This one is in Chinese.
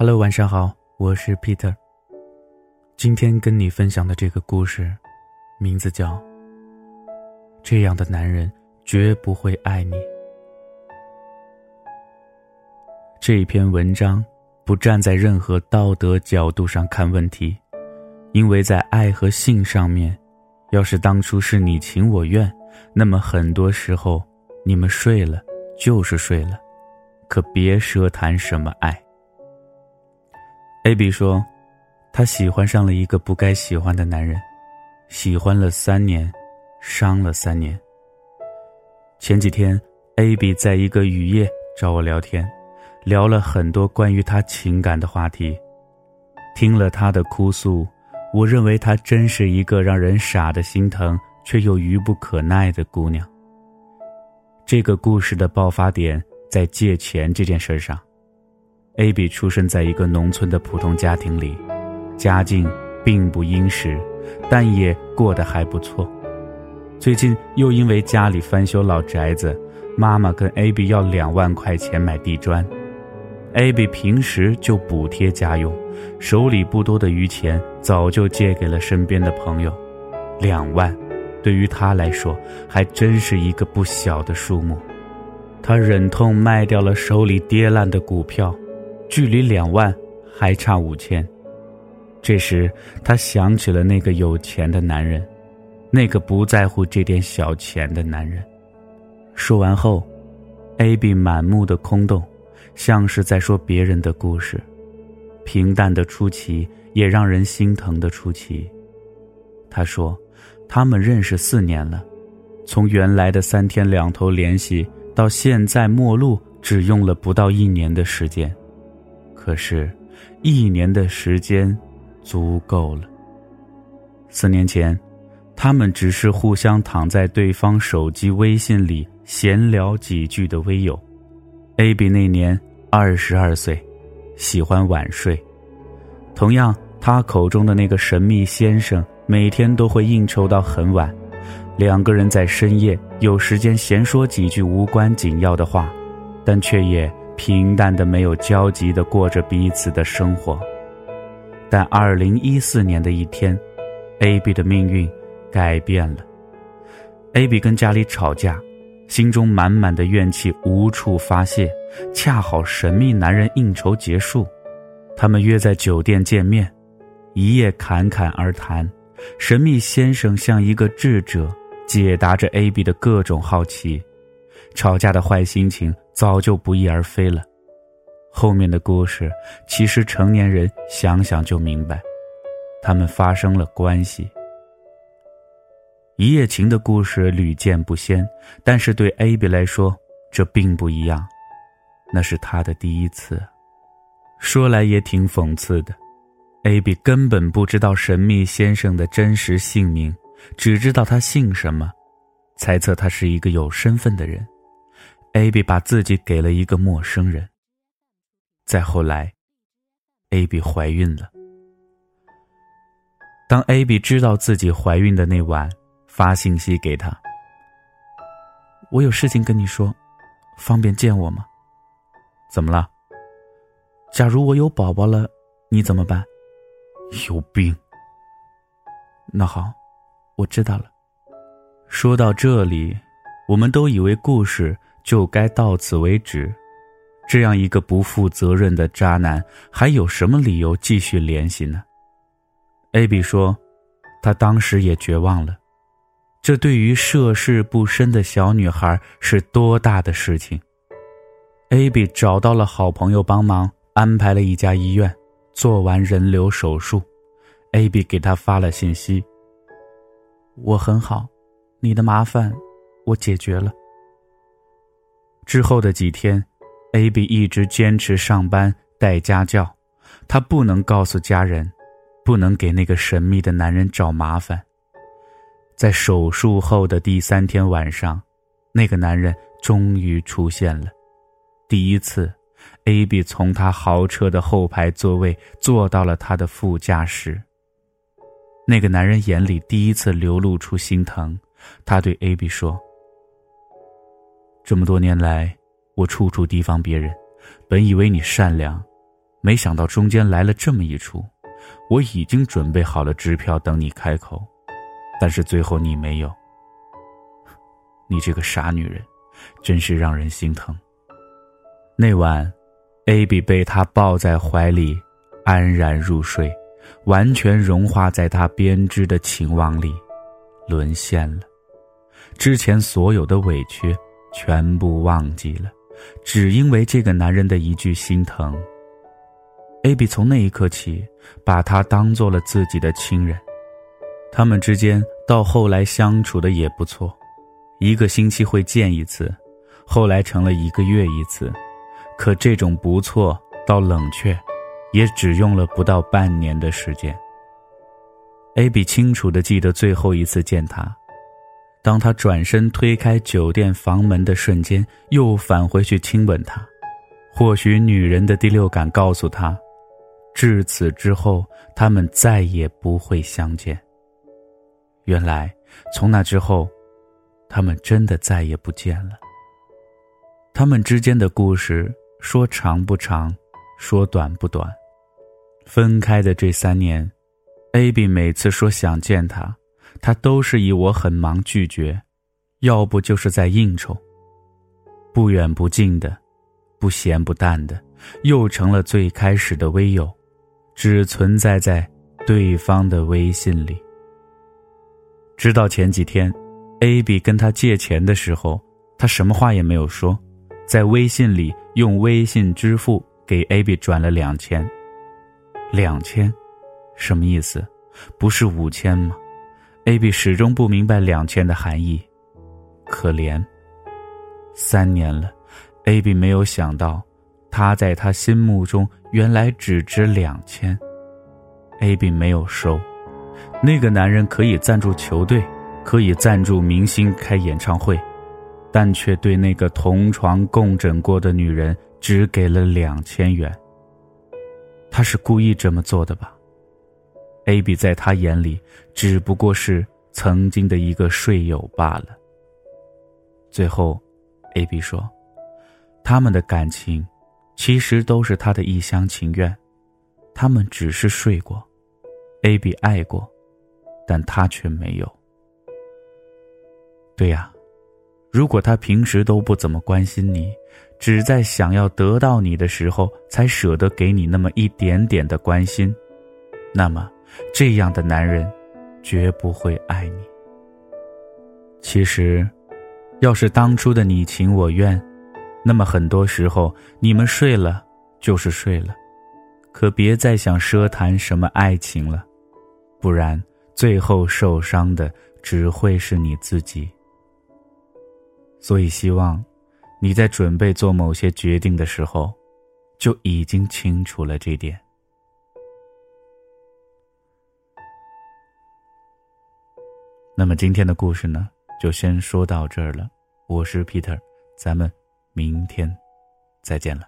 Hello，晚上好，我是 Peter。今天跟你分享的这个故事，名字叫《这样的男人绝不会爱你》。这篇文章不站在任何道德角度上看问题，因为在爱和性上面，要是当初是你情我愿，那么很多时候你们睡了就是睡了，可别奢谈什么爱。A B 说，他喜欢上了一个不该喜欢的男人，喜欢了三年，伤了三年。前几天，A B 在一个雨夜找我聊天，聊了很多关于他情感的话题。听了他的哭诉，我认为她真是一个让人傻的心疼却又愚不可耐的姑娘。这个故事的爆发点在借钱这件事上。A B 出生在一个农村的普通家庭里，家境并不殷实，但也过得还不错。最近又因为家里翻修老宅子，妈妈跟 A B 要两万块钱买地砖。A B 平时就补贴家用，手里不多的余钱早就借给了身边的朋友。两万，对于他来说还真是一个不小的数目。他忍痛卖掉了手里跌烂的股票。距离两万还差五千，这时他想起了那个有钱的男人，那个不在乎这点小钱的男人。说完后，A B 满目的空洞，像是在说别人的故事，平淡的出奇，也让人心疼的出奇。他说，他们认识四年了，从原来的三天两头联系，到现在陌路，只用了不到一年的时间。可是，一年的时间足够了。四年前，他们只是互相躺在对方手机微信里闲聊几句的微友。A B 那年二十二岁，喜欢晚睡。同样，他口中的那个神秘先生每天都会应酬到很晚，两个人在深夜有时间闲说几句无关紧要的话，但却也。平淡的、没有交集的过着彼此的生活，但二零一四年的一天，A B 的命运改变了。A B 跟家里吵架，心中满满的怨气无处发泄，恰好神秘男人应酬结束，他们约在酒店见面，一夜侃侃而谈。神秘先生像一个智者，解答着 A B 的各种好奇。吵架的坏心情早就不翼而飞了，后面的故事其实成年人想想就明白，他们发生了关系。一夜情的故事屡见不鲜，但是对 A B 来说这并不一样，那是他的第一次。说来也挺讽刺的，A B 根本不知道神秘先生的真实姓名，只知道他姓什么，猜测他是一个有身份的人。A B 把自己给了一个陌生人。再后来，A B 怀孕了。当 A B 知道自己怀孕的那晚，发信息给他：“我有事情跟你说，方便见我吗？”“怎么了？”“假如我有宝宝了，你怎么办？”“有病。”“那好，我知道了。”说到这里，我们都以为故事。就该到此为止，这样一个不负责任的渣男，还有什么理由继续联系呢？A B 说，他当时也绝望了，这对于涉世不深的小女孩是多大的事情？A B 找到了好朋友帮忙，安排了一家医院，做完人流手术，A B 给他发了信息：“我很好，你的麻烦我解决了。”之后的几天，A B 一直坚持上班带家教，他不能告诉家人，不能给那个神秘的男人找麻烦。在手术后的第三天晚上，那个男人终于出现了。第一次，A B 从他豪车的后排座位坐到了他的副驾驶。那个男人眼里第一次流露出心疼，他对 A B 说。这么多年来，我处处提防别人，本以为你善良，没想到中间来了这么一出，我已经准备好了支票等你开口，但是最后你没有。你这个傻女人，真是让人心疼。那晚，AB 被他抱在怀里，安然入睡，完全融化在他编织的情网里，沦陷了。之前所有的委屈全部忘记了，只因为这个男人的一句心疼。Aby 从那一刻起，把他当做了自己的亲人，他们之间到后来相处的也不错。一个星期会见一次，后来成了一个月一次，可这种不错到冷却，也只用了不到半年的时间。Aby 清楚的记得最后一次见他，当他转身推开酒店房门的瞬间，又返回去亲吻她。或许女人的第六感告诉她，至此之后他们再也不会相见。原来从那之后。他们真的再也不见了。他们之间的故事说长不长，说短不短。分开的这三年，AB 每次说想见他，他都是以我很忙拒绝，要不就是在应酬。不远不近的，不咸不淡的，又成了最开始的微友，只存在在对方的微信里。直到前几天。A B 跟他借钱的时候，他什么话也没有说，在微信里用微信支付给 A B 转了两千。两千，什么意思？不是五千吗？A B 始终不明白两千的含义。可怜。三年了，A B 没有想到，他在他心目中原来只值两千。A B 没有收，那个男人可以赞助球队。可以赞助明星开演唱会，但却对那个同床共枕过的女人只给了两千元。他是故意这么做的吧？A B 在他眼里只不过是曾经的一个睡友罢了。最后，A B 说，他们的感情其实都是他的一厢情愿，他们只是睡过，A B 爱过，但他却没有。对呀，如果他平时都不怎么关心你，只在想要得到你的时候才舍得给你那么一点点的关心，那么这样的男人绝不会爱你。其实，要是当初的你情我愿，那么很多时候你们睡了就是睡了，可别再想奢谈什么爱情了，不然最后受伤的只会是你自己。所以，希望你在准备做某些决定的时候，就已经清楚了这点。那么，今天的故事呢，就先说到这儿了。我是 Peter，咱们明天再见了。